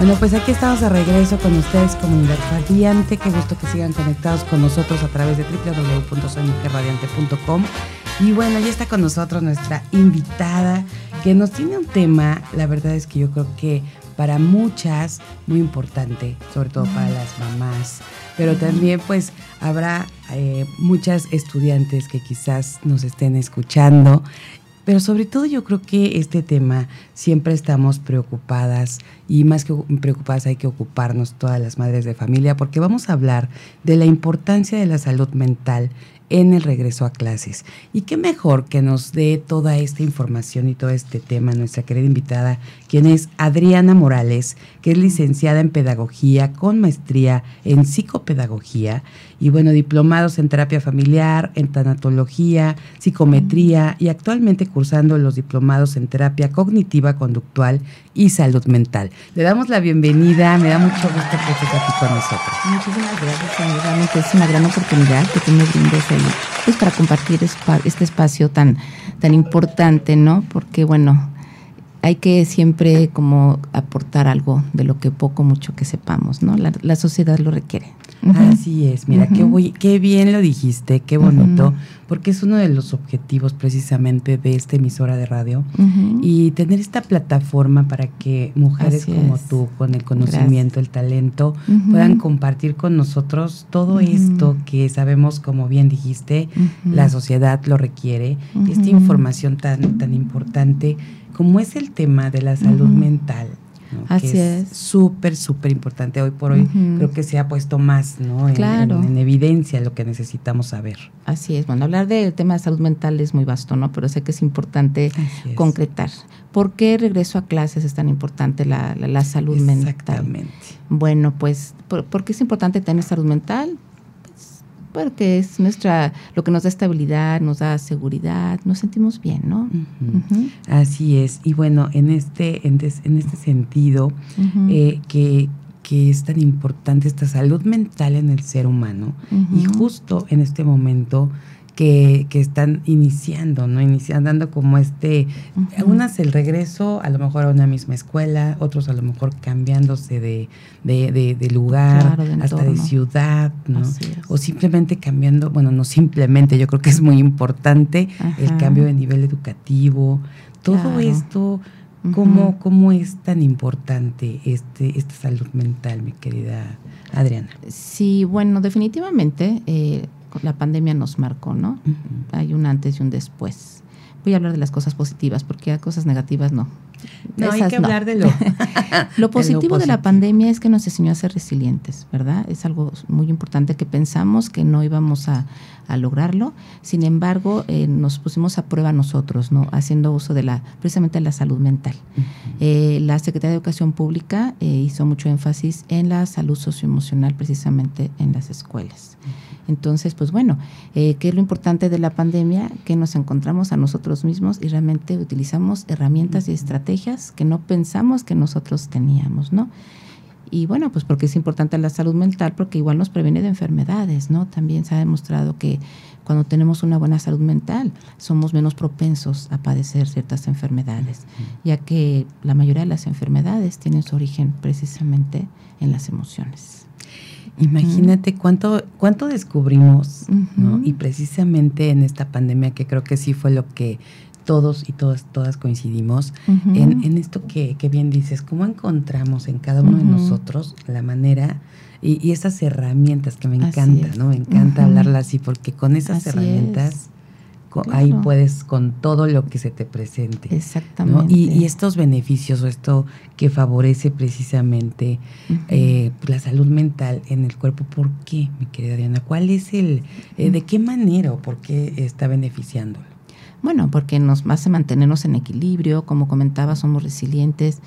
Bueno, pues aquí estamos de regreso con ustedes, comunidad radiante. Qué gusto que sigan conectados con nosotros a través de www.soymujerradiante.com. Y bueno, ya está con nosotros nuestra invitada que nos tiene un tema, la verdad es que yo creo que para muchas muy importante, sobre todo para las mamás, pero también pues habrá eh, muchas estudiantes que quizás nos estén escuchando pero sobre todo yo creo que este tema siempre estamos preocupadas y más que preocupadas hay que ocuparnos todas las madres de familia porque vamos a hablar de la importancia de la salud mental en el regreso a clases. Y qué mejor que nos dé toda esta información y todo este tema nuestra querida invitada, quien es Adriana Morales, que es licenciada en Pedagogía con maestría en Psicopedagogía y bueno, diplomados en terapia familiar, en tanatología, psicometría y actualmente cursando los diplomados en terapia cognitiva conductual y salud mental. Le damos la bienvenida, me da mucho gusto que estés aquí con nosotros. Muchísimas gracias, Realmente es una gran oportunidad que tú me brindes pues, para compartir este espacio tan, tan importante, ¿no? Porque bueno, hay que siempre como aportar algo de lo que poco mucho que sepamos, ¿no? La, sociedad lo requiere. Así es, mira, qué, qué bien lo dijiste, qué bonito, porque es uno de los objetivos precisamente de esta emisora de radio y tener esta plataforma para que mujeres como tú, con el conocimiento, el talento, puedan compartir con nosotros todo esto que sabemos, como bien dijiste, la sociedad lo requiere, esta información tan, tan importante como es el tema de la salud mental, Así es. Súper, súper importante. Hoy por hoy creo que se ha puesto más ¿no? En, evidencia lo que necesitamos saber. Así es. Bueno, hablar del tema de salud mental es muy vasto, ¿no? Pero sé que es importante concretar. ¿Por qué regreso a clases es tan importante la, salud mental? Exactamente. Bueno, pues, ¿por qué es importante tener salud mental? Porque es nuestra, lo que nos da estabilidad, nos da seguridad, nos sentimos bien, ¿no? Así es. Y bueno, en este, en, en este sentido, eh, que, que es tan importante esta salud mental en el ser humano, y justo en este momento que, están iniciando, ¿no? Iniciando, dando como este, unas el regreso a lo mejor a una misma escuela, otros a lo mejor cambiándose de, de, lugar, hasta de ciudad, ¿no? O simplemente cambiando, bueno, no simplemente, yo creo que es muy importante el cambio de nivel educativo, todo esto. ¿Cómo, ¿Cómo, es tan importante este, esta salud mental, mi querida Adriana? Sí, bueno, definitivamente eh, la pandemia nos marcó, ¿no? Hay un antes y un después. Voy a hablar de las cosas positivas, porque a cosas negativas no. No, hay que hablar de lo, lo, positivo de la pandemia es que nos enseñó a ser resilientes, ¿verdad? Es algo muy importante que pensamos que no íbamos a, lograrlo. Sin embargo, eh, nos pusimos a prueba nosotros, ¿no? Haciendo uso de la, precisamente de la salud mental. Eh, la Secretaría de Educación Pública eh, hizo mucho énfasis en la salud socioemocional precisamente en las escuelas. Entonces, pues bueno, ¿qué es lo importante de la pandemia? Que nos encontramos a nosotros mismos y realmente utilizamos herramientas y estrategias que no pensamos que nosotros teníamos, ¿no? Y bueno, pues porque es importante la salud mental, porque igual nos previene de enfermedades, ¿no? También se ha demostrado que cuando tenemos una buena salud mental somos menos propensos a padecer ciertas enfermedades, ya que la mayoría de las enfermedades tienen su origen precisamente en las emociones. Imagínate cuánto, cuánto descubrimos, ¿no? Y precisamente en esta pandemia, que creo que sí fue lo que todos y todas, todas coincidimos en, esto que, bien dices, cómo encontramos en cada uno de nosotros la manera y, y, esas herramientas que me encanta, ¿no? Me encanta hablarlas así, porque con esas herramientas ahí puedes con todo lo que se te presente. Exactamente. Y, estos beneficios o esto que favorece precisamente eh, la salud mental en el cuerpo, ¿por qué, mi querida Diana? ¿Cuál es el, eh, de qué manera o por qué está beneficiándolo? Bueno, porque nos hace mantenernos en equilibrio, como comentaba, somos resilientes.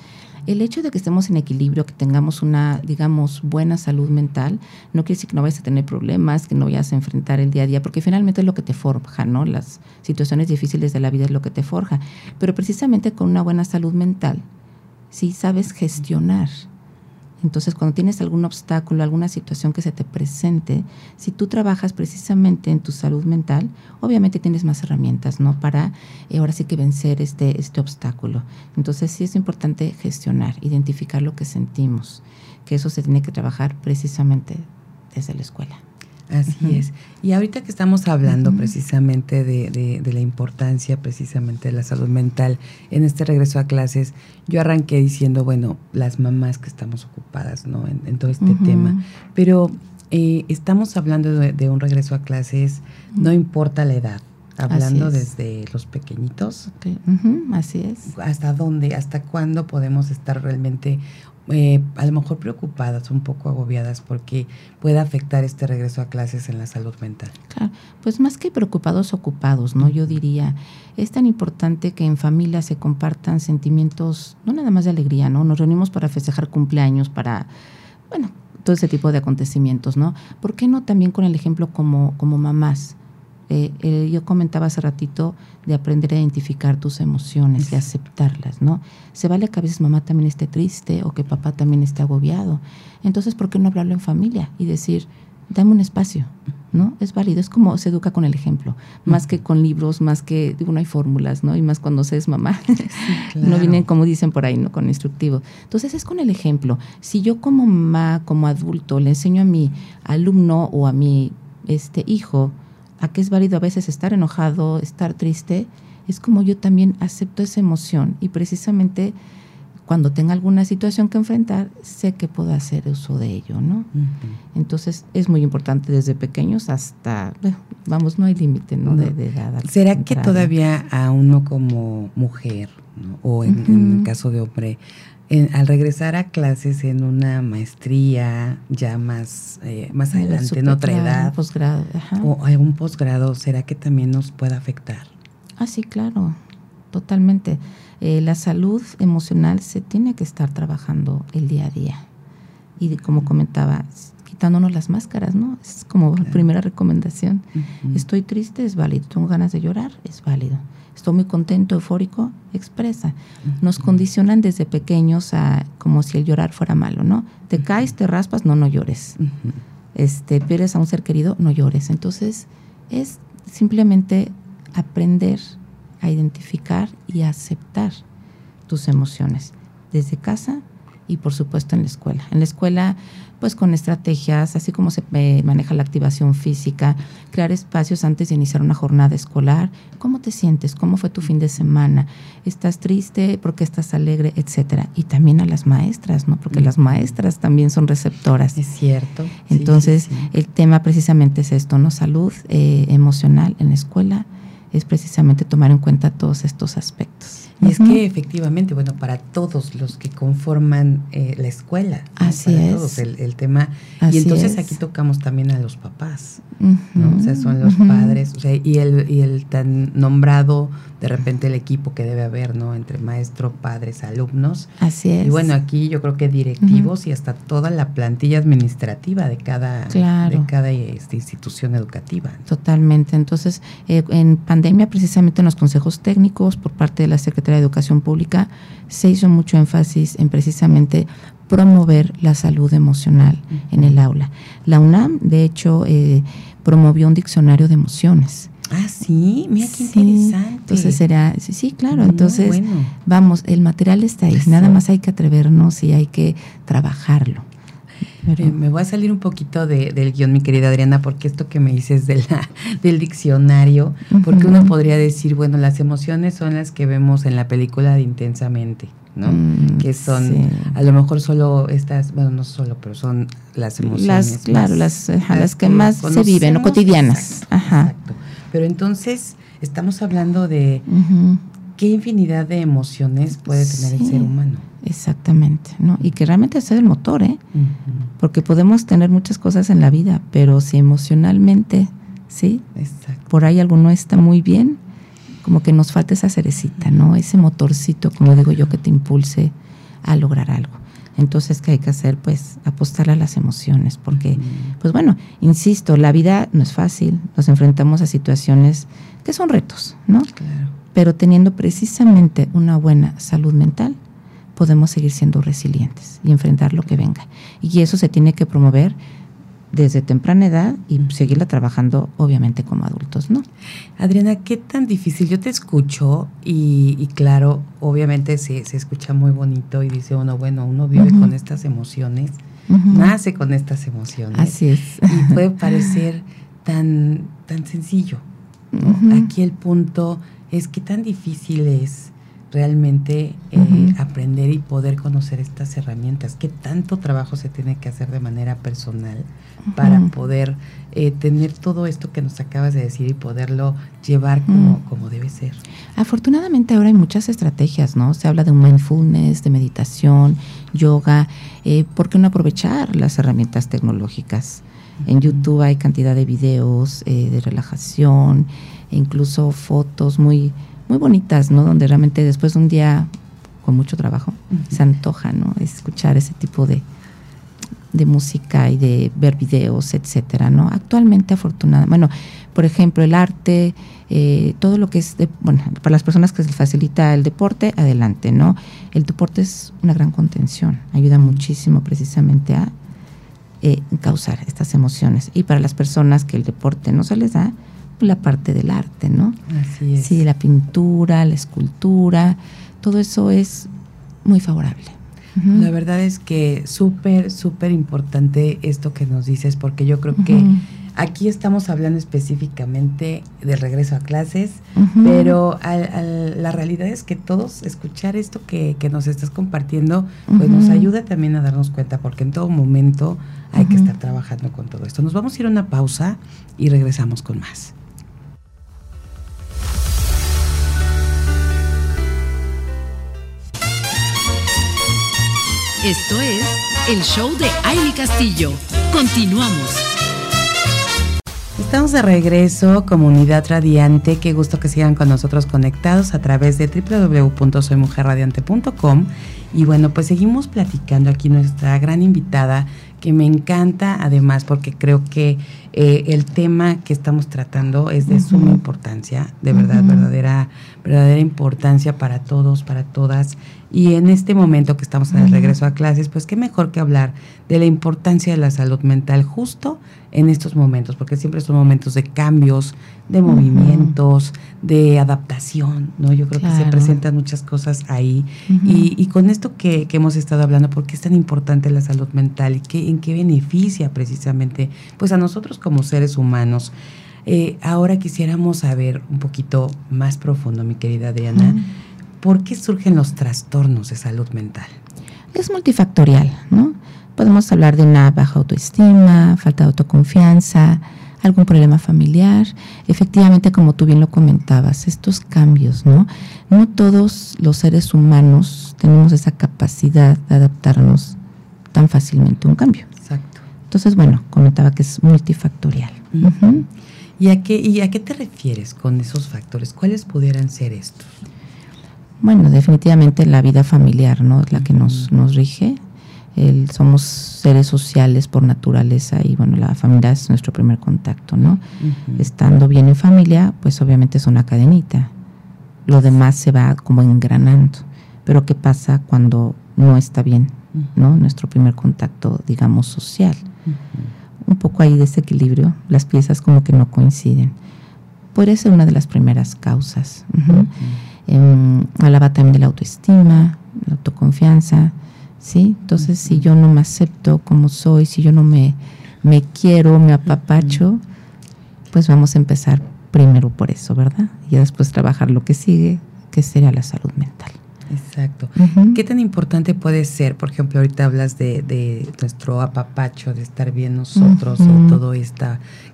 El hecho de que estemos en equilibrio, que tengamos una, digamos, buena salud mental, no quiere decir que no vayas a tener problemas, que no vayas a enfrentar el día a día, porque finalmente es lo que te forja, ¿no? Las situaciones difíciles de la vida es lo que te forja. Pero precisamente con una buena salud mental, sí sabes gestionar entonces, cuando tienes algún obstáculo, alguna situación que se te presente, si tú trabajas precisamente en tu salud mental, obviamente tienes más herramientas, ¿no? Para eh, ahora sí que vencer este, este obstáculo. Entonces, sí es importante gestionar, identificar lo que sentimos, que eso se tiene que trabajar precisamente desde la escuela. Así es. Y ahorita que estamos hablando precisamente de, la importancia precisamente de la salud mental en este regreso a clases, yo arranqué diciendo, bueno, las mamás que estamos ocupadas ¿no? en, todo este tema, pero eh, estamos hablando de, un regreso a clases, no importa la edad. Hablando desde los pequeñitos. Así es. ¿Hasta dónde, hasta cuándo podemos estar realmente eh, a lo mejor preocupadas, un poco agobiadas porque pueda afectar este regreso a clases en la salud mental. Claro, pues más que preocupados, ocupados, ¿no? Yo diría, es tan importante que en familia se compartan sentimientos, no nada más de alegría, ¿no? Nos reunimos para festejar cumpleaños, para, bueno, todo ese tipo de acontecimientos, ¿no? ¿Por qué no también con el ejemplo como, como mamás? Eh, eh, yo comentaba hace ratito de aprender a identificar tus emociones y aceptarlas, ¿no? Se vale que a veces mamá también esté triste o que papá también esté agobiado. Entonces, ¿por qué no hablarlo en familia y decir, dame un espacio, ¿no? Es válido, es como se educa con el ejemplo, más que con libros, más que, digo, no hay fórmulas, ¿no? Y más cuando se es mamá, no vienen como dicen por ahí, ¿no? Con instructivo. Entonces es con el ejemplo. Si yo como mamá, como adulto, le enseño a mi alumno o a mi este, hijo, a que es válido a veces estar enojado, estar triste, es como yo también acepto esa emoción y precisamente cuando tenga alguna situación que enfrentar, sé que puedo hacer uso de ello, ¿no? Entonces es muy importante desde pequeños hasta, vamos, no hay límite, ¿no? De, edad. ¿Será que todavía a uno como mujer, o en, el caso de hombre, al regresar a clases en una maestría ya más, eh, más adelante, en otra edad, posgrado, o algún posgrado, ¿será que también nos puede afectar? Ah, sí, claro, totalmente. Eh, la salud emocional se tiene que estar trabajando el día a día. Y como comentaba, quitándonos las máscaras, ¿no? Es como primera recomendación. Estoy triste, es válido. Tengo ganas de llorar, es válido estoy muy contento, eufórico, expresa. Nos condicionan desde pequeños a como si el llorar fuera malo, ¿no? Te caes, te raspas, no, no llores. este, pierdes a un ser querido, no llores. Entonces, es simplemente aprender a identificar y a aceptar tus emociones desde casa y por supuesto en la escuela. En la escuela pues con estrategias, así como se eh, maneja la activación física, crear espacios antes de iniciar una jornada escolar. ¿Cómo te sientes? ¿Cómo fue tu fin de semana? ¿Estás triste? ¿Por qué estás alegre? Etcétera. Y también a las maestras, ¿no? Porque las maestras también son receptoras. Es cierto. Entonces, el tema precisamente es esto, ¿no? Salud eh, emocional en la escuela es precisamente tomar en cuenta todos estos aspectos. Y es que efectivamente, bueno, para todos los que conforman eh, la escuela, así para es. todos el, tema. y entonces aquí tocamos también a los papás, ¿no? O sea, son los padres, o sea, y el, y el tan nombrado, de repente el equipo que debe haber, ¿no? Entre maestro, padres, alumnos. Así es. Y bueno, aquí yo creo que directivos y hasta toda la plantilla administrativa de cada, de cada este, institución educativa. Totalmente. Entonces, eh, en pandemia, precisamente en los consejos técnicos por parte de la Secretaría de Educación Pública se hizo mucho énfasis en precisamente promover la salud emocional en el aula. La UNAM, de hecho, eh, promovió un diccionario de emociones. Ah, sí, mira qué interesante. Entonces será, sí, claro, entonces vamos, el material está ahí, nada más hay que atrevernos y hay que trabajarlo. Me voy a salir un poquito del guion, mi querida Adriana, porque esto que me dices de la, del diccionario, porque uno podría decir, bueno, las emociones son las que vemos en la película de Intensamente, ¿no? Mm, que son a lo mejor solo estas, bueno, no solo, pero son las emociones. Las, claro, las, las, que más se viven, cotidianas. Exacto, Pero entonces estamos hablando de qué infinidad de emociones puede tener el ser humano. Exactamente, ¿no? Y que realmente es el motor, ¿eh? Porque podemos tener muchas cosas en la vida, pero si emocionalmente, ¿sí? Por ahí algo no está muy bien, como que nos falta esa cerecita, ¿no? Ese motorcito, como digo yo, que te impulse a lograr algo. Entonces, ¿qué hay que hacer? Pues apostar a las emociones, porque, pues bueno, insisto, la vida no es fácil, nos enfrentamos a situaciones que son retos, ¿no? Claro. Pero teniendo precisamente una buena salud mental, podemos seguir siendo resilientes y enfrentar lo que venga. Y eso se tiene que promover desde temprana edad y seguirla trabajando obviamente como adultos, ¿no? Adriana, ¿qué tan difícil? Yo te escucho y, claro, obviamente se, se, escucha muy bonito y dice uno, bueno, uno vive con estas emociones, nace con estas emociones. Así es. Y puede parecer tan, tan sencillo. Aquí el punto es que tan difícil es realmente eh, aprender y poder conocer estas herramientas. ¿Qué tanto trabajo se tiene que hacer de manera personal para poder eh, tener todo esto que nos acabas de decir y poderlo llevar como, como debe ser? Afortunadamente ahora hay muchas estrategias, ¿no? Se habla de mindfulness, de meditación, yoga. Eh, ¿Por qué no aprovechar las herramientas tecnológicas? En YouTube hay cantidad de videos de relajación, e incluso fotos muy muy bonitas, ¿no? Donde realmente después de un día con mucho trabajo se antoja, ¿no? Escuchar ese tipo de, de música y de ver videos, etcétera, ¿no? Actualmente, afortunadamente, bueno, por ejemplo, el arte, eh, todo lo que es, de, bueno, para las personas que se les facilita el deporte, adelante, ¿no? El deporte es una gran contención, ayuda muchísimo precisamente a eh, causar estas emociones. Y para las personas que el deporte no se les da, la parte del arte, ¿no? Así es. Sí, la pintura, la escultura, todo eso es muy favorable. La verdad es que súper, súper importante esto que nos dices, porque yo creo que aquí estamos hablando específicamente del regreso a clases, pero la realidad es que todos escuchar esto que, que nos estás compartiendo, pues nos ayuda también a darnos cuenta, porque en todo momento hay que estar trabajando con todo esto. Nos vamos a ir a una pausa y regresamos con más. Esto es el show de Aile Castillo. Continuamos. Estamos de regreso, comunidad radiante. Qué gusto que sigan con nosotros conectados a través de www.soymujerradiante.com. Y bueno, pues seguimos platicando aquí nuestra gran invitada, que me encanta además porque creo que eh, el tema que estamos tratando es de suma importancia, de verdad, verdadera, verdadera importancia para todos, para todas. Y en este momento que estamos en el regreso a clases, pues qué mejor que hablar de la importancia de la salud mental justo en estos momentos, porque siempre son momentos de cambios, de movimientos, de adaptación, ¿no? Yo creo que se presentan muchas cosas ahí. y, con esto que, hemos estado hablando, ¿por qué es tan importante la salud mental y qué, en qué beneficia precisamente pues a nosotros como seres humanos? Eh, ahora quisiéramos saber un poquito más profundo, mi querida Adriana. ¿Por qué surgen los trastornos de salud mental? Es multifactorial, ¿no? Podemos hablar de una baja autoestima, falta de autoconfianza, algún problema familiar. Efectivamente, como tú bien lo comentabas, estos cambios, ¿no? No todos los seres humanos tenemos esa capacidad de adaptarnos tan fácilmente a un cambio. Exacto. Entonces, bueno, comentaba que es multifactorial. ¿Y, a qué, ¿Y a qué te refieres con esos factores? ¿Cuáles pudieran ser estos? Bueno, definitivamente la vida familiar, ¿no? Es la que nos, nos rige. somos seres sociales por naturaleza y bueno, la familia es nuestro primer contacto, ¿no? Estando bien en familia, pues obviamente es una cadenita. Lo demás se va como engranando. Pero ¿qué pasa cuando no está bien, ¿no? Nuestro primer contacto, digamos, social. Un poco ahí desequilibrio, las piezas como que no coinciden. Puede ser una de las primeras causas. Eh, hablaba también de la autoestima, la autoconfianza, ¿sí? Entonces, si yo no me acepto como soy, si yo no me, me quiero, me apapacho, pues vamos a empezar primero por eso, ¿verdad? Y después trabajar lo que sigue, que sería la salud mental. Exacto. ¿Qué tan importante puede ser, por ejemplo, ahorita hablas de, de nuestro apapacho, de estar bien nosotros, uh todo esto,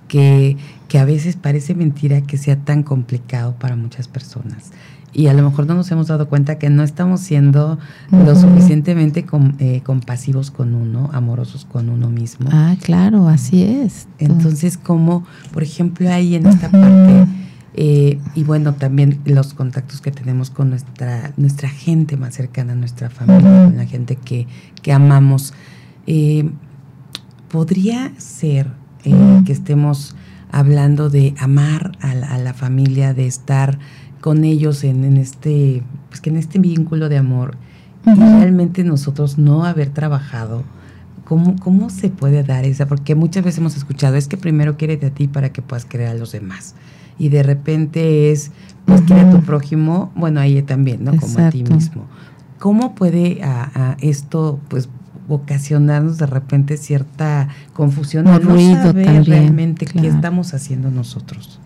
que, que a veces parece mentira que sea tan complicado para muchas personas y a lo mejor no nos hemos dado cuenta que no estamos siendo lo suficientemente eh, compasivos con uno, amorosos con uno mismo. Ah, claro, así es. Entonces, como, por ejemplo, ahí en esta parte, Eh, y bueno, también los contactos que tenemos con nuestra, nuestra gente más cercana, nuestra familia, con la gente que, que amamos. Eh, podría ser que estemos hablando de amar a la, familia, de estar con ellos en, en, este, pues que en este vínculo de amor y realmente nosotros no haber trabajado. ¿Cómo, ¿Cómo se puede dar esa? Porque muchas veces hemos escuchado, es que primero quiere a ti para que puedas querer a los demás y de repente es, pues quiere a tu prójimo, bueno, ahí también, ¿no? Como a ti mismo. ¿Cómo puede a, esto, pues, ocasionarnos de repente cierta confusión o ruido saber realmente qué estamos haciendo nosotros?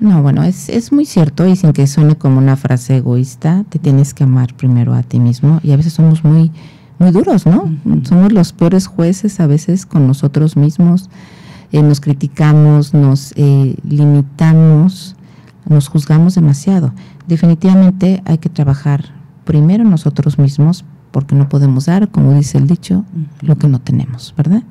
No, bueno, es, es muy cierto y sin que suene como una frase egoísta, te tienes que amar primero a ti mismo y a veces somos muy, muy duros, ¿no? Somos los peores jueces a veces con nosotros mismos eh, nos criticamos, nos eh, limitamos, nos juzgamos demasiado. Definitivamente hay que trabajar primero nosotros mismos porque no podemos dar, como dice el dicho, lo que no tenemos, ¿verdad?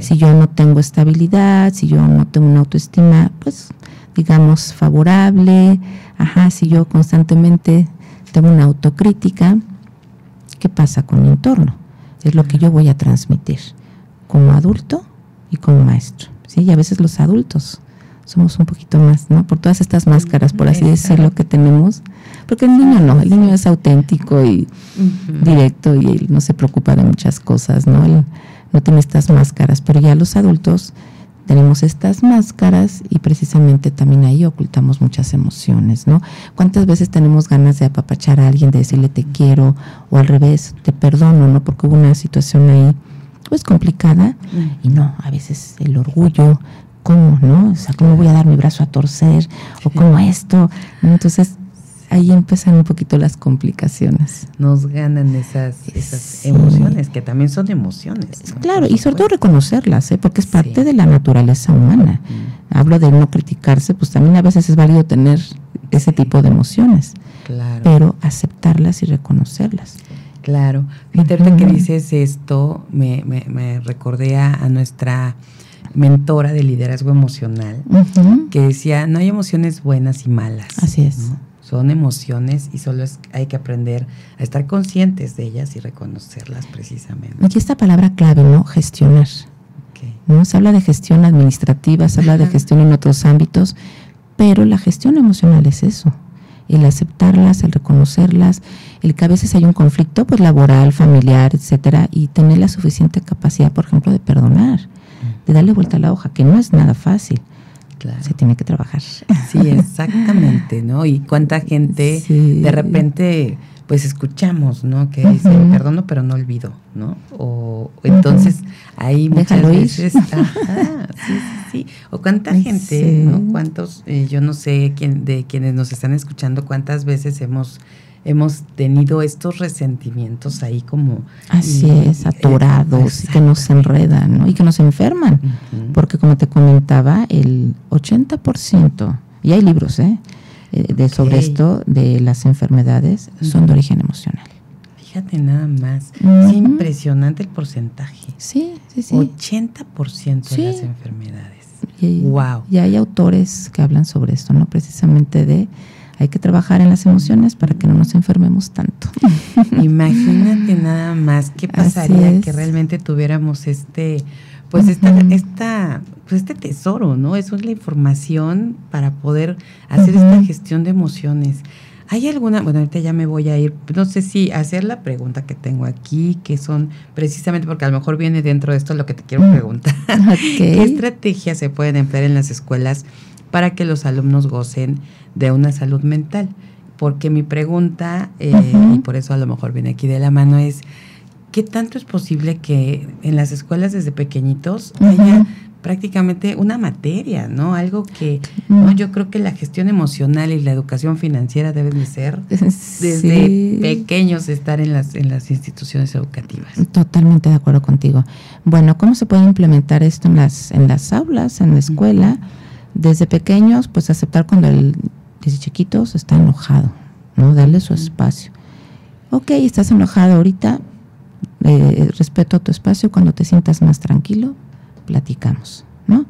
Si yo no tengo estabilidad, si yo no tengo una autoestima, pues digamos favorable, ajá, si yo constantemente tengo una autocrítica, ¿qué pasa con mi entorno? Es lo que yo voy a transmitir como adulto y como maestro. ¿sí? Y a veces los adultos somos un poquito más, ¿no? Por todas estas máscaras, por así decirlo, que tenemos. Porque el niño no, el niño es auténtico y directo y él no se preocupa de muchas cosas, ¿no? Él no tiene estas máscaras, pero ya los adultos tenemos estas máscaras y precisamente también ahí ocultamos muchas emociones, ¿no? ¿Cuántas veces tenemos ganas de apapachar a alguien, de decirle te quiero o al revés, te perdono, ¿no? Porque hubo una situación ahí pues complicada y no, a veces el orgullo, ¿cómo, no? O sea, ¿cómo voy a dar mi brazo a torcer? O ¿cómo esto? Entonces, ahí empiezan un poquito las complicaciones. Nos ganan esas, esas emociones, que también son emociones. Claro, y sobre todo reconocerlas, ¿eh? porque es parte de la naturaleza humana. Hablo de no criticarse, pues también a veces es válido tener ese tipo de emociones, claro. pero aceptarlas y reconocerlas. Claro. Fíjate que dices esto, me, me, recordé a, nuestra mentora de liderazgo emocional, que decía, no hay emociones buenas y malas. Así es. Son emociones y solo es, hay que aprender a estar conscientes de ellas y reconocerlas precisamente. Aquí esta palabra clave, ¿no? Gestionar. ¿no? Se habla de gestión administrativa, se habla de gestión en otros ámbitos, pero la gestión emocional es eso el aceptarlas, el reconocerlas, el que a veces hay un conflicto pues laboral, familiar, etcétera, y tener la suficiente capacidad, por ejemplo, de perdonar, de darle vuelta a la hoja, que no es nada fácil. Se tiene que trabajar. Sí, exactamente, ¿no? Y cuánta gente de repente pues escuchamos, ¿no? Que dice, perdono pero no olvido, ¿no? O entonces ahí muchas veces, sí, sí, sí. O cuánta gente, ¿no? Cuántos, eh, yo no sé quién, de quienes nos están escuchando, cuántas veces hemos hemos tenido estos resentimientos ahí como así es atorados y que nos enredan ¿no? y que nos enferman porque como te comentaba el 80% y hay libros eh eh, de, sobre esto de las enfermedades son de origen emocional. Fíjate nada más, es impresionante el porcentaje. Sí, sí, sí. 80% de las enfermedades. Y, wow. Y hay autores que hablan sobre esto, ¿no? Precisamente de hay que trabajar en las emociones para que no nos enfermemos tanto. Imagínate nada más qué pasaría que realmente tuviéramos este pues esta, esta, pues este tesoro, ¿no? Eso es la información para poder hacer esta gestión de emociones. ¿Hay alguna, bueno, ahorita ya me voy a ir, no sé si hacer la pregunta que tengo aquí, que son precisamente porque a lo mejor viene dentro de esto lo que te quiero preguntar. ¿Qué estrategias se pueden emplear en las escuelas para que los alumnos gocen de una salud mental? Porque mi pregunta, eh, y por eso a lo mejor viene aquí de la mano, es ¿qué tanto es posible que en las escuelas desde pequeñitos haya prácticamente una materia, ¿no? Algo que ¿no? yo creo que la gestión emocional y la educación financiera deben de ser desde pequeños estar en las en las instituciones educativas. Totalmente de acuerdo contigo. Bueno, ¿cómo se puede implementar esto en las en las aulas, en la escuela? Desde pequeños, pues aceptar cuando el desde chiquitos está enojado, ¿no? Darle su espacio. Ok, estás enojado ahorita, eh, respeto a tu espacio, cuando te sientas más tranquilo, platicamos, ¿no?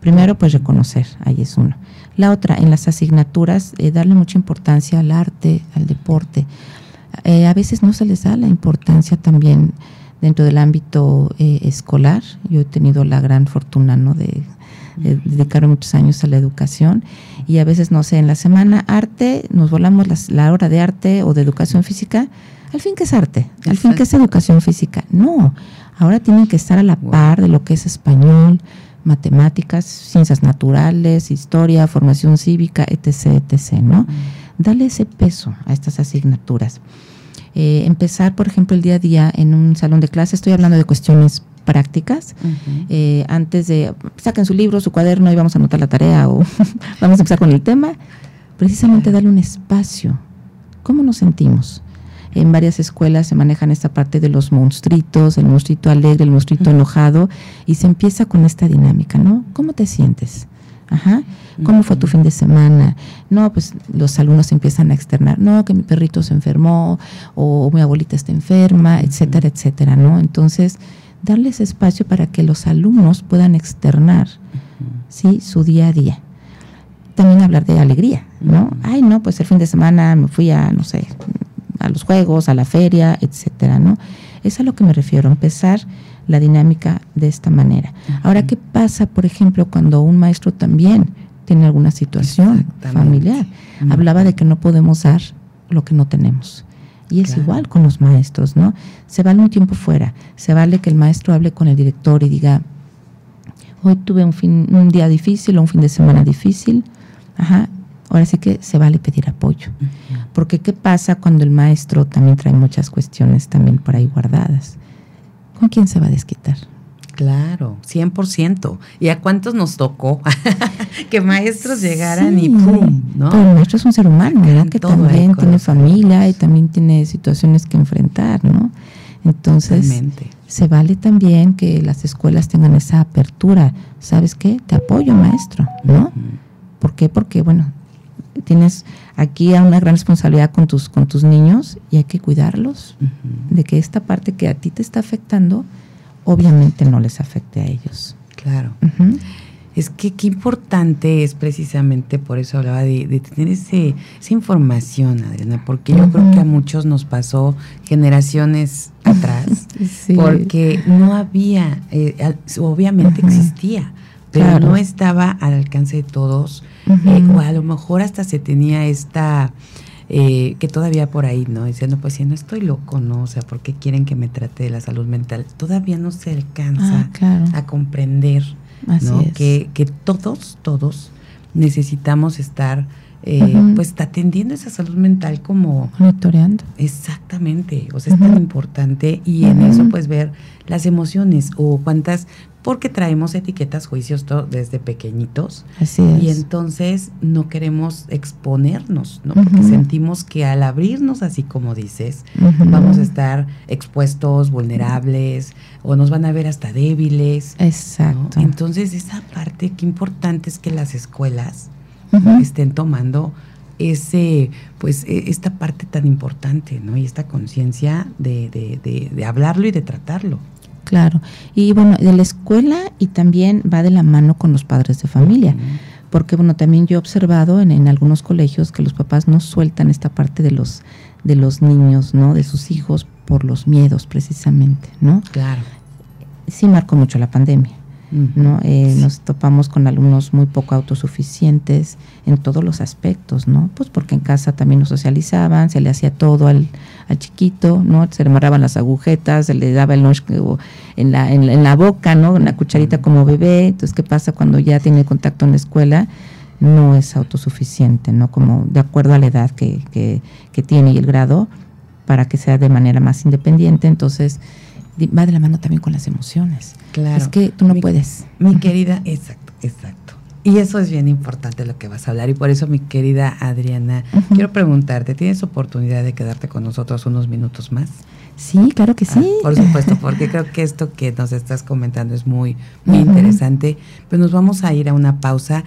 Primero, pues reconocer, ahí es uno. La otra, en las asignaturas, eh, darle mucha importancia al arte, al deporte. Eh, a veces no se les da la importancia también dentro del ámbito eh, escolar. Yo he tenido la gran fortuna ¿no? de, dedicar muchos años a la educación y a veces, no sé, en la semana arte, nos volamos la hora de arte o de educación física. Al fin, que es arte? Al fin, que es educación física? No, ahora tienen que estar a la par de lo que es español, matemáticas, ciencias naturales, historia, formación cívica, etc., etc., ¿no? Dale ese peso a estas asignaturas. Eh, empezar, por ejemplo, el día a día en un salón de clase, estoy hablando de cuestiones prácticas, eh, antes de, saquen su libro, su cuaderno y vamos a anotar la tarea o vamos a empezar con el tema, precisamente darle un espacio. ¿Cómo nos sentimos? En varias escuelas se manejan esta parte de los monstruitos, el monstruito alegre, el monstruito enojado, y se empieza con esta dinámica, ¿no? ¿Cómo te sientes? Ajá. ¿Cómo fue tu fin de semana? No, pues los alumnos empiezan a externar, no, que mi perrito se enfermó o mi abuelita está enferma, etcétera, etcétera, ¿no? Entonces, darles espacio para que los alumnos puedan externar, ¿sí? Su día a día. También hablar de alegría, ¿no? Ay, no, pues el fin de semana me fui a, no sé, a los juegos, a la feria, etcétera, ¿no? Es a lo que me refiero, empezar la dinámica de esta manera. Ahora, ¿qué pasa, por ejemplo, cuando un maestro también tiene alguna situación familiar? Hablaba de que no podemos dar lo que no tenemos. Y es igual con los maestros, ¿no? Se vale un tiempo fuera, se vale que el maestro hable con el director y diga, hoy tuve un, fin, un día difícil o un fin de semana difícil, ajá, ahora sí que se vale pedir apoyo. Porque ¿qué pasa cuando el maestro también trae muchas cuestiones también por ahí guardadas? ¿Con quién se va a desquitar? Claro, 100%. ¿Y a cuántos nos tocó que maestros llegaran y ¡pum! ¿no? Pero el maestro es un ser humano, ¿verdad? Que también tiene familia y también tiene situaciones que enfrentar, ¿no? Entonces, se vale también que las escuelas tengan esa apertura. ¿Sabes qué? Te apoyo, maestro, ¿no? ¿Por qué? Porque, bueno, tienes aquí una gran responsabilidad con tus, con tus niños y hay que cuidarlos de que esta parte que a ti te está afectando, obviamente no les afecte a ellos. Claro. Es que qué importante es precisamente, por eso hablaba de, tener ese, esa información, Adriana, porque yo creo que a muchos nos pasó generaciones atrás, porque no había, eh, obviamente existía, pero no estaba al alcance de todos, eh, o a lo mejor hasta se tenía esta... Eh, que todavía por ahí, ¿no? Diciendo, pues si no estoy loco, ¿no? O sea, ¿por qué quieren que me trate de la salud mental? Todavía no se alcanza ah, a comprender, ¿no? Que, que todos, todos necesitamos estar eh, pues atendiendo esa salud mental como monitoreando exactamente o sea es tan importante y en eso pues ver las emociones o cuántas porque traemos etiquetas, juicios desde pequeñitos. Así es. Y entonces no queremos exponernos, ¿no? Porque sentimos que al abrirnos así como dices, vamos a estar expuestos, vulnerables, o nos van a ver hasta débiles. Exacto. Entonces esa parte, qué importante es que las escuelas estén tomando ese, pues, e, esta parte tan importante, ¿no? Y esta conciencia de, de, de hablarlo y de tratarlo. Claro, y bueno, de la escuela y también va de la mano con los padres de familia, porque bueno, también yo he observado en, en, algunos colegios que los papás no sueltan esta parte de los, de los niños, ¿no? De sus hijos por los miedos precisamente, ¿no? Claro. Sí marcó mucho la pandemia. ¿No? Eh, nos topamos con alumnos muy poco autosuficientes en todos los aspectos, ¿no? Pues porque en casa también nos socializaban, se le hacía todo al, chiquito, ¿no? Se le amarraban las agujetas, se le daba el lunch en la, en, la boca, ¿no? Una cucharita como bebé. Entonces, ¿qué pasa cuando ya tiene contacto en la escuela? No es autosuficiente, ¿no? Como de acuerdo a la edad que, que, que tiene y el grado, para que sea de manera más independiente. Entonces, va de la mano también con las emociones. Claro. Es que tú no puedes. Mi querida, exacto, exacto. Y eso es bien importante lo que vas a hablar. Y por eso, mi querida Adriana, quiero preguntarte, ¿tienes oportunidad de quedarte con nosotros unos minutos más? Sí, claro que ah, sí. por supuesto, porque creo que esto que nos estás comentando es muy, muy interesante. Pero nos vamos a ir a una pausa.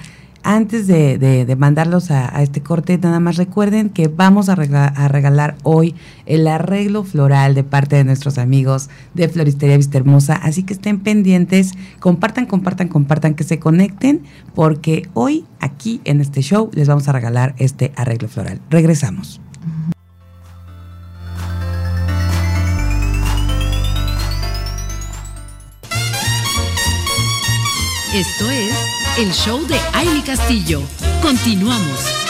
Antes de, mandarlos a, este corte, nada más recuerden que vamos a, a, regalar hoy el arreglo floral de parte de nuestros amigos de Floristería Vista Hermosa. Así que estén pendientes, compartan, compartan, compartan, que se conecten, porque hoy aquí en este show les vamos a regalar este arreglo floral. Regresamos. Esto es el show de Aile Castillo. Continuamos.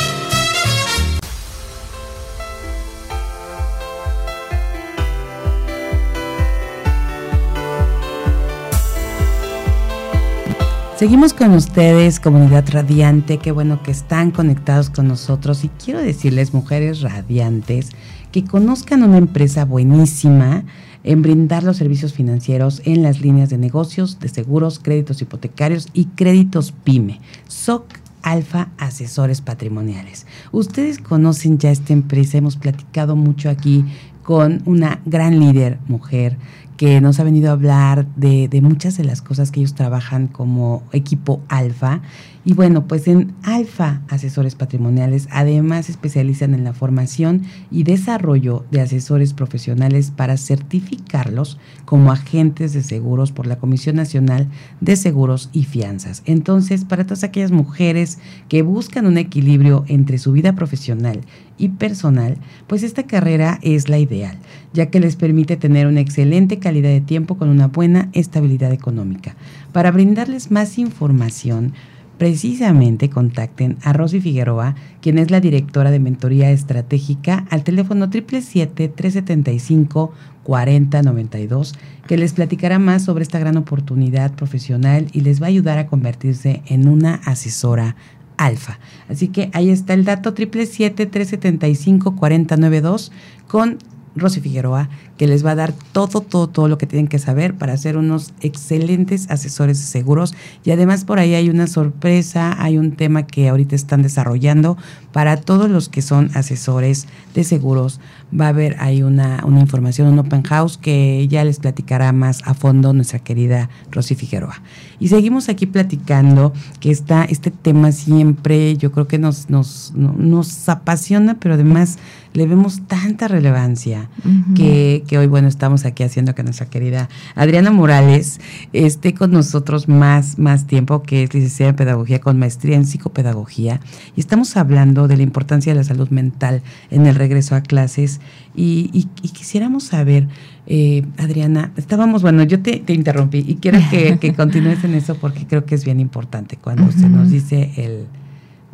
Seguimos con ustedes, comunidad radiante, qué bueno que están conectados con nosotros y quiero decirles, mujeres radiantes, que conozcan una empresa buenísima en brindar los servicios financieros en las líneas de negocios, de seguros, créditos hipotecarios y créditos PYME. SOC Alfa Asesores Patrimoniales. Ustedes conocen ya esta empresa, hemos platicado mucho aquí con una gran líder mujer que nos ha venido a hablar de, de, muchas de las cosas que ellos trabajan como equipo alfa. Y bueno, pues en Alfa Asesores Patrimoniales además se especializan en la formación y desarrollo de asesores profesionales para certificarlos como agentes de seguros por la Comisión Nacional de Seguros y Fianzas. Entonces, para todas aquellas mujeres que buscan un equilibrio entre su vida profesional y personal, pues esta carrera es la ideal, ya que les permite tener una excelente calidad de tiempo con una buena estabilidad económica. Para brindarles más información, precisamente contacten a Rosy Figueroa, quien es la directora de mentoría estratégica, al teléfono 777-375-4092, que les platicará más sobre esta gran oportunidad profesional y les va a ayudar a convertirse en una asesora alfa. Así que ahí está el dato 777-375-4092 con Rosy Figueroa, que les va a dar todo, todo, todo lo que tienen que saber para ser unos excelentes asesores de seguros. Y además por ahí hay una sorpresa, hay un tema que ahorita están desarrollando para todos los que son asesores de seguros. Va a haber ahí una, una información, un open house que ya les platicará más a fondo nuestra querida Rosy Figueroa. Y seguimos aquí platicando que está este tema siempre, yo creo que nos, nos, nos apasiona, pero además le vemos tanta relevancia que, que, hoy, bueno, estamos aquí haciendo que nuestra querida Adriana Morales esté con nosotros más, más tiempo, que es licenciada en Pedagogía con maestría en Psicopedagogía. Y estamos hablando de la importancia de la salud mental en el regreso a clases. Y, y, quisiéramos saber, eh, Adriana, estábamos, bueno, yo te, te interrumpí y quiero que, que, continúes en eso porque creo que es bien importante cuando se nos dice el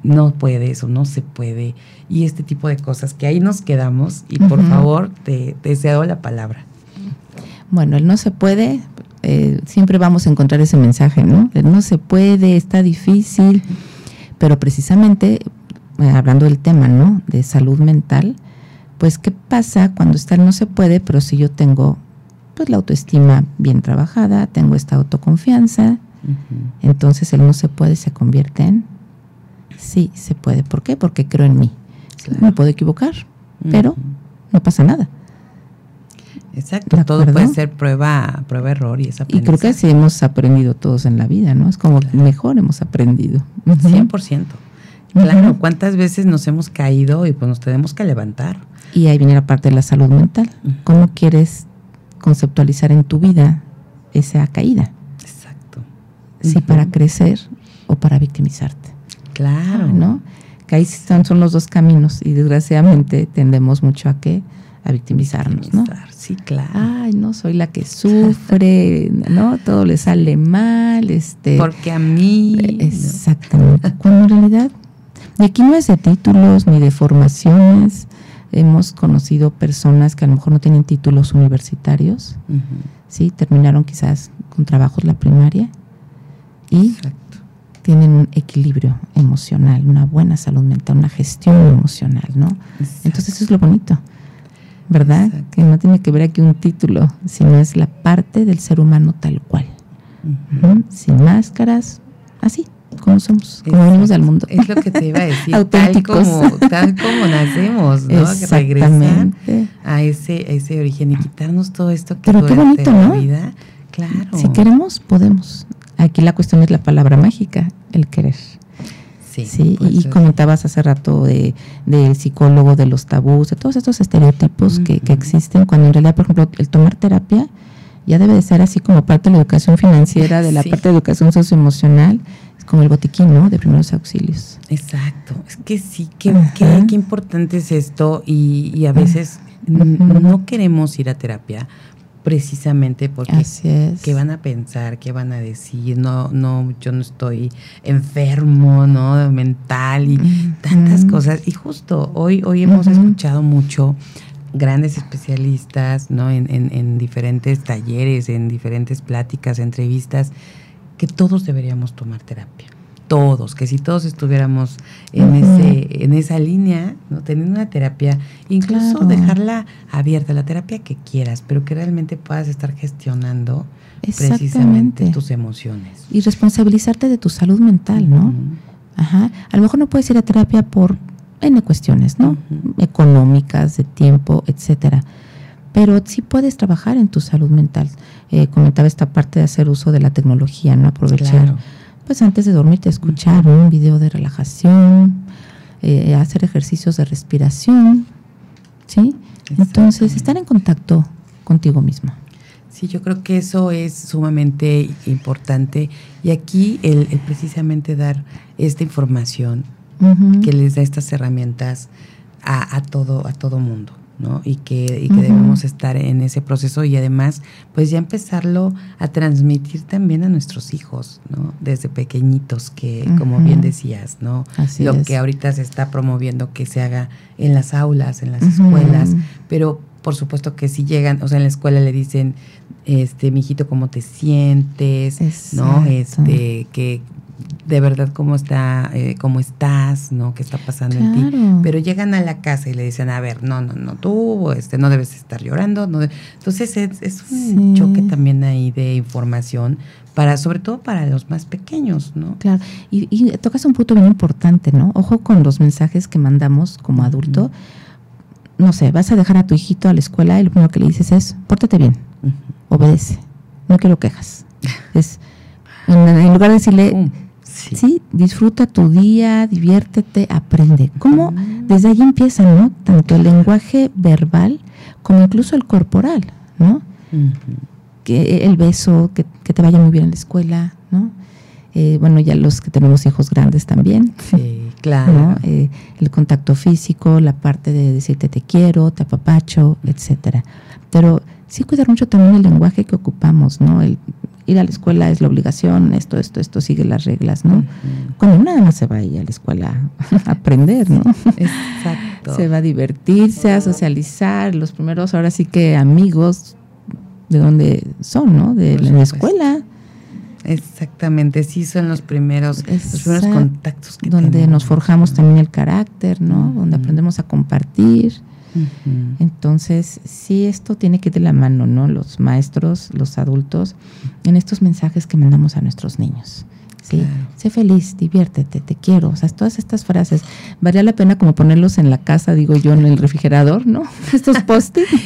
no puedes o no se puede y este tipo de cosas que ahí nos quedamos y por favor te, deseo la palabra. Bueno, el no se puede, eh, siempre vamos a encontrar ese mensaje, ¿no? El no se puede, está difícil, pero precisamente eh, hablando del tema, ¿no? De salud mental, pues qué pasa cuando está el no se puede, pero si yo tengo pues la autoestima bien trabajada, tengo esta autoconfianza, entonces el no se puede se convierte en sí se puede. ¿Por qué? Porque creo en mí. Me puedo equivocar, pero no pasa nada. Exacto, todo puede ser prueba, prueba error y esa Y creo que así hemos aprendido todos en la vida, ¿no? Es como mejor hemos aprendido. 100%. Claro, ¿cuántas veces nos hemos caído y pues nos tenemos que levantar? Y ahí viene la parte de la salud mental. ¿Cómo quieres conceptualizar en tu vida esa caída? Exacto. Si para crecer o para victimizarte. Claro. ¿No? Que ahí son, son los dos caminos y desgraciadamente tendemos mucho a qué? A victimizarnos, ¿no? Sí, claro. Ay, no, soy la que sufre, ¿no? Todo le sale mal, este... Porque a mí... Exactamente. Cuando en realidad, y aquí no es de títulos ni de formaciones, hemos conocido personas que a lo mejor no tienen títulos universitarios, ¿sí? Terminaron quizás con trabajos la primaria y tienen un equilibrio emocional, una buena salud mental, una gestión emocional, ¿no? Entonces eso es lo bonito, ¿verdad? Que no tiene que ver aquí un título, sino es la parte del ser humano tal cual, sin máscaras, así como somos, como venimos al mundo. Es lo que te iba a decir, tal como, tal como nacemos, ¿no? Regresar a ese, a ese origen y quitarnos todo esto que Pero qué bonito, ¿no? vida. Claro. Si queremos, podemos. Aquí la cuestión es la palabra mágica, el querer. Sí, y comentabas hace rato de, del psicólogo, de los tabús, de todos estos estereotipos que, que, existen, cuando en realidad, por ejemplo, el tomar terapia ya debe de ser así como parte de la educación financiera, de la parte de educación socioemocional, es como el botiquín, ¿no? De primeros auxilios. Exacto, es que sí, qué, qué, qué importante es esto y, y a veces no queremos ir a terapia precisamente porque qué van a pensar, qué van a decir, no, no, yo no estoy enfermo, ¿no? mental y tantas cosas. Y justo hoy, hoy hemos escuchado mucho grandes especialistas, ¿no? En, en, en diferentes talleres, en diferentes pláticas, entrevistas, que todos deberíamos tomar terapia todos, que si todos estuviéramos en ese, en esa línea, ¿no? teniendo una terapia, incluso dejarla abierta, la terapia que quieras, pero que realmente puedas estar gestionando precisamente tus emociones. Y responsabilizarte de tu salud mental, ¿no? Ajá. A lo mejor no puedes ir a terapia por N cuestiones, ¿no? Económicas, de tiempo, etcétera. Pero sí puedes trabajar en tu salud mental. Eh, comentaba esta parte de hacer uso de la tecnología, ¿no? Aprovechar pues antes de dormir te escuchar un video de relajación, eh, hacer ejercicios de respiración, ¿sí? Entonces, estar en contacto contigo mismo. Sí, yo creo que eso es sumamente importante y aquí el, precisamente dar esta información que les da estas herramientas a, a todo a todo mundo. ¿No? Y que, y que debemos estar en ese proceso y además, pues ya empezarlo a transmitir también a nuestros hijos, ¿no? Desde pequeñitos, que como bien decías, ¿no? Lo que ahorita se está promoviendo que se haga en las aulas, en las escuelas, pero por supuesto que si llegan, o sea, en la escuela le dicen, este, mijito, ¿cómo te sientes? ¿No? Este, que de verdad cómo está, eh, cómo estás, ¿no? ¿Qué está pasando en ti? Pero llegan a la casa y le dicen, a ver, no, no, no, tú, este, no debes estar llorando. No Entonces es, un choque también ahí de información para, sobre todo para los más pequeños, ¿no? Claro, y, y tocas un punto bien importante, ¿no? Ojo con los mensajes que mandamos como adulto. No sé, vas a dejar a tu hijito a la escuela y lo primero que le dices es, pórtate bien, obedece, no quiero quejas. es, en, lugar de decirle, Sí. disfruta tu día, diviértete, aprende. ¿Cómo? Desde ahí empieza, ¿no? Tanto el lenguaje verbal como incluso el corporal, ¿no? que el beso, que, te vaya muy bien en la escuela, ¿no? Eh, bueno, ya los que tenemos hijos grandes también. Sí, claro. Eh, el contacto físico, la parte de decirte te quiero, te apapacho, etcétera. Pero sí cuidar mucho también el lenguaje que ocupamos, ¿no? El ir a la escuela es la obligación, esto, esto, esto sigue las reglas, ¿no? Cuando nada más se va a ir a la escuela a aprender, ¿no? Exacto. se va a divertirse, a socializar, los primeros ahora sí que amigos de donde son, ¿no? De la escuela. Exactamente, sí son los primeros, los primeros contactos que donde nos forjamos también el carácter, ¿no? Donde aprendemos a compartir. Entonces, sí, esto tiene que ir de la mano, ¿no? Los maestros, los adultos, en estos mensajes que mandamos a nuestros niños. ¿sí? Sé feliz, diviértete, te quiero. O sea, todas estas frases, valía la pena como ponerlos en la casa, digo yo, en el refrigerador, ¿no? Estos postes.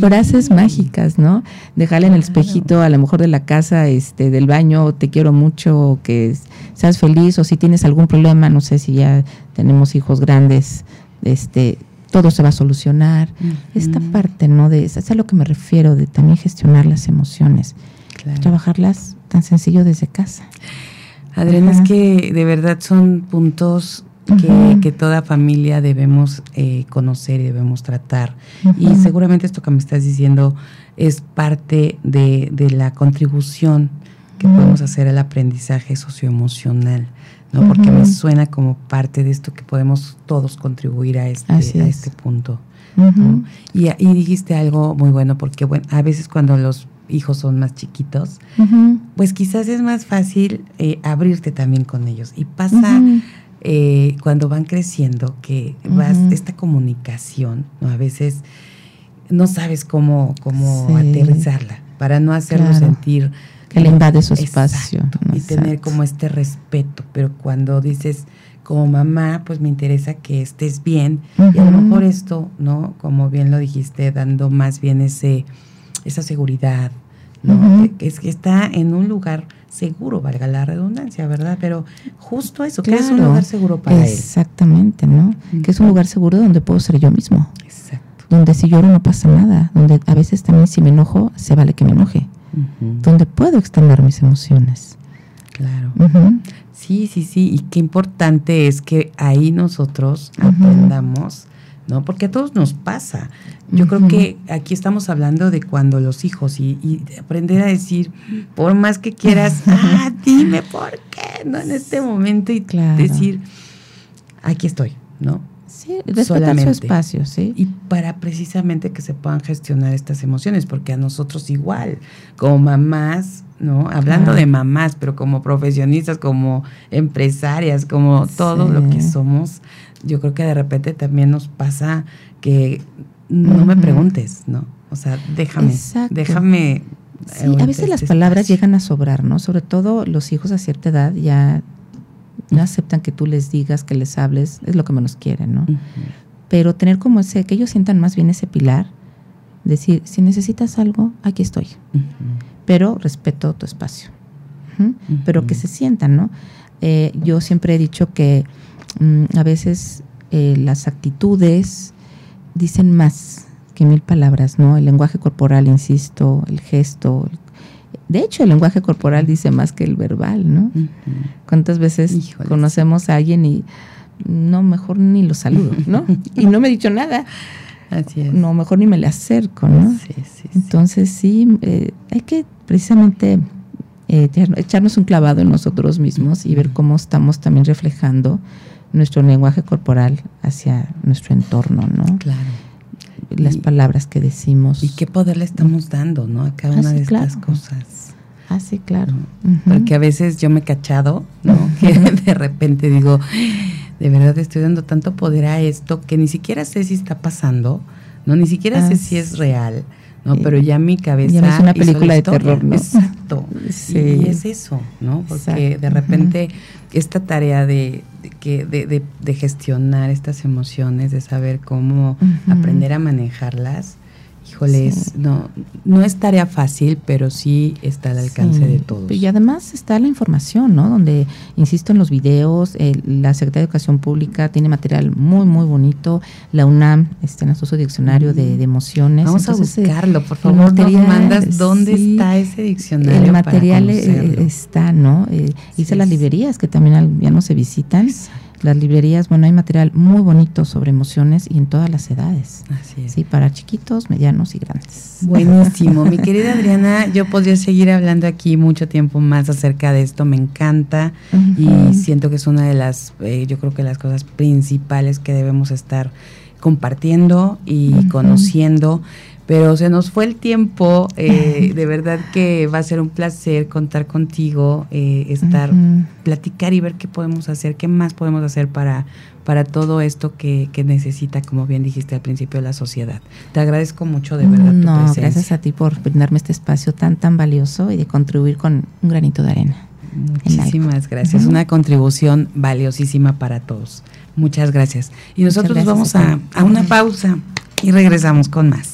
frases mágicas, ¿no? Dejarle en el espejito, a lo mejor de la casa, este, del baño, te quiero mucho, que seas feliz, o si tienes algún problema, no sé si ya tenemos hijos grandes, este, todo se va a solucionar. Esta parte, ¿no? De, es a lo que me refiero, de también gestionar las emociones. Trabajarlas tan sencillo desde casa. Adriana, es que de verdad son puntos que, toda familia debemos eh, conocer y debemos tratar. Y seguramente esto que me estás diciendo es parte de, de la contribución que podemos hacer al aprendizaje socioemocional. ¿No? Porque me suena como parte de esto que podemos todos contribuir a este, a este punto. y, dijiste algo muy bueno, porque bueno, a veces cuando los hijos son más chiquitos, pues quizás es más fácil eh, abrirte también con ellos. Y pasa eh, cuando van creciendo que vas, esta comunicación, ¿no? a veces no sabes cómo, cómo aterrizarla para no hacerlo sentir que le invade su espacio. y tener como este respeto, pero cuando dices como mamá, pues me interesa que estés bien y a lo mejor esto, ¿no? Como bien lo dijiste, dando más bien ese esa seguridad, ¿no? que, es que está en un lugar seguro, valga la redundancia, ¿verdad? Pero justo eso, que es un lugar seguro para él. Exactamente, ¿no? Que es un lugar seguro donde puedo ser yo mismo. Exacto. Donde si lloro no pasa nada, donde a veces también si me enojo, se vale que me enoje. Donde puedo extender mis emociones. Claro. Sí, sí, sí. Y qué importante es que ahí nosotros aprendamos, ¿no? Porque a todos nos pasa. Yo creo que aquí estamos hablando de cuando los hijos y, aprender a decir, por más que quieras, ah, dime por qué, ¿no? En este momento y decir, aquí estoy, ¿no? Sí, respetar su espacio, sí. Y para precisamente que se puedan gestionar estas emociones, porque a nosotros igual, como mamás, ¿no? Hablando de mamás, pero como profesionistas, como empresarias, como todo lo que somos, yo creo que de repente también nos pasa que no me preguntes, ¿no? O sea, déjame, déjame. Sí, a veces las palabras llegan a sobrar, ¿no? Sobre todo los hijos a cierta edad ya no aceptan que tú les digas, que les hables, es lo que menos quieren, ¿no? Pero tener como ese, que ellos sientan más bien ese pilar, decir, si necesitas algo, aquí estoy. Pero respeto tu espacio. Pero que se sientan, ¿no? Eh, yo siempre he dicho que mm, a veces eh, las actitudes, dicen más que mil palabras, ¿no? El lenguaje corporal, insisto, el gesto. De hecho, el lenguaje corporal dice más que el verbal, ¿no? ¿Cuántas veces conocemos a alguien y no, mejor ni lo saludo, ¿no? y no me he dicho nada. Así es. No, mejor ni me le acerco, ¿no? Sí, sí, Entonces, sí, eh, hay que precisamente eh, echarnos un clavado en nosotros mismos y ver cómo estamos también reflejando nuestro lenguaje corporal hacia nuestro entorno, ¿no? Claro. Las palabras que decimos. Y qué poder le estamos dando, ¿no? A cada ah, una de estas cosas. Ah, sí, claro. Porque a veces yo me he cachado, ¿no? que de repente digo, de verdad estoy dando tanto poder a esto que ni siquiera sé si está pasando, ¿no? Ni siquiera sé si es real. ¿no? Pero ya mi cabeza. Ya es una película de terror, ¿no? Exacto. Sí. Y es eso, ¿no? Porque de repente esta tarea de, que, de, de, gestionar estas emociones, de saber cómo aprender a manejarlas, híjoles, no, no es tarea fácil, pero sí está al alcance de todos. Y además está la información, ¿no? Donde, insisto, en los videos, la Secretaría de Educación Pública tiene material muy, muy bonito. La UNAM está en el diccionario de, emociones. Vamos a eh, buscarlo, por favor, nos mandas dónde está ese diccionario. El material eh, está, ¿no? Eh, hice las librerías que también ya no se visitan. Las librerías, bueno, hay material muy bonito sobre emociones y en todas las edades. Así es. Sí, para chiquitos, medianos y grandes. Buenísimo. Mi querida Adriana, yo podría seguir hablando aquí mucho tiempo más acerca de esto. Me encanta y siento que es una de las, eh, yo creo que las cosas principales que debemos estar compartiendo y conociendo pero se nos fue el tiempo. Eh, de verdad que va a ser un placer contar contigo, eh, estar, platicar y ver qué podemos hacer, qué más podemos hacer para, para todo esto que, que, necesita, como bien dijiste al principio, la sociedad. Te agradezco mucho de verdad. No, tu presencia. gracias a ti por brindarme este espacio tan, tan valioso y de contribuir con un granito de arena. Muchísimas gracias. Una contribución valiosísima para todos. Muchas gracias. Y nosotros vamos a, a una pausa y regresamos con más.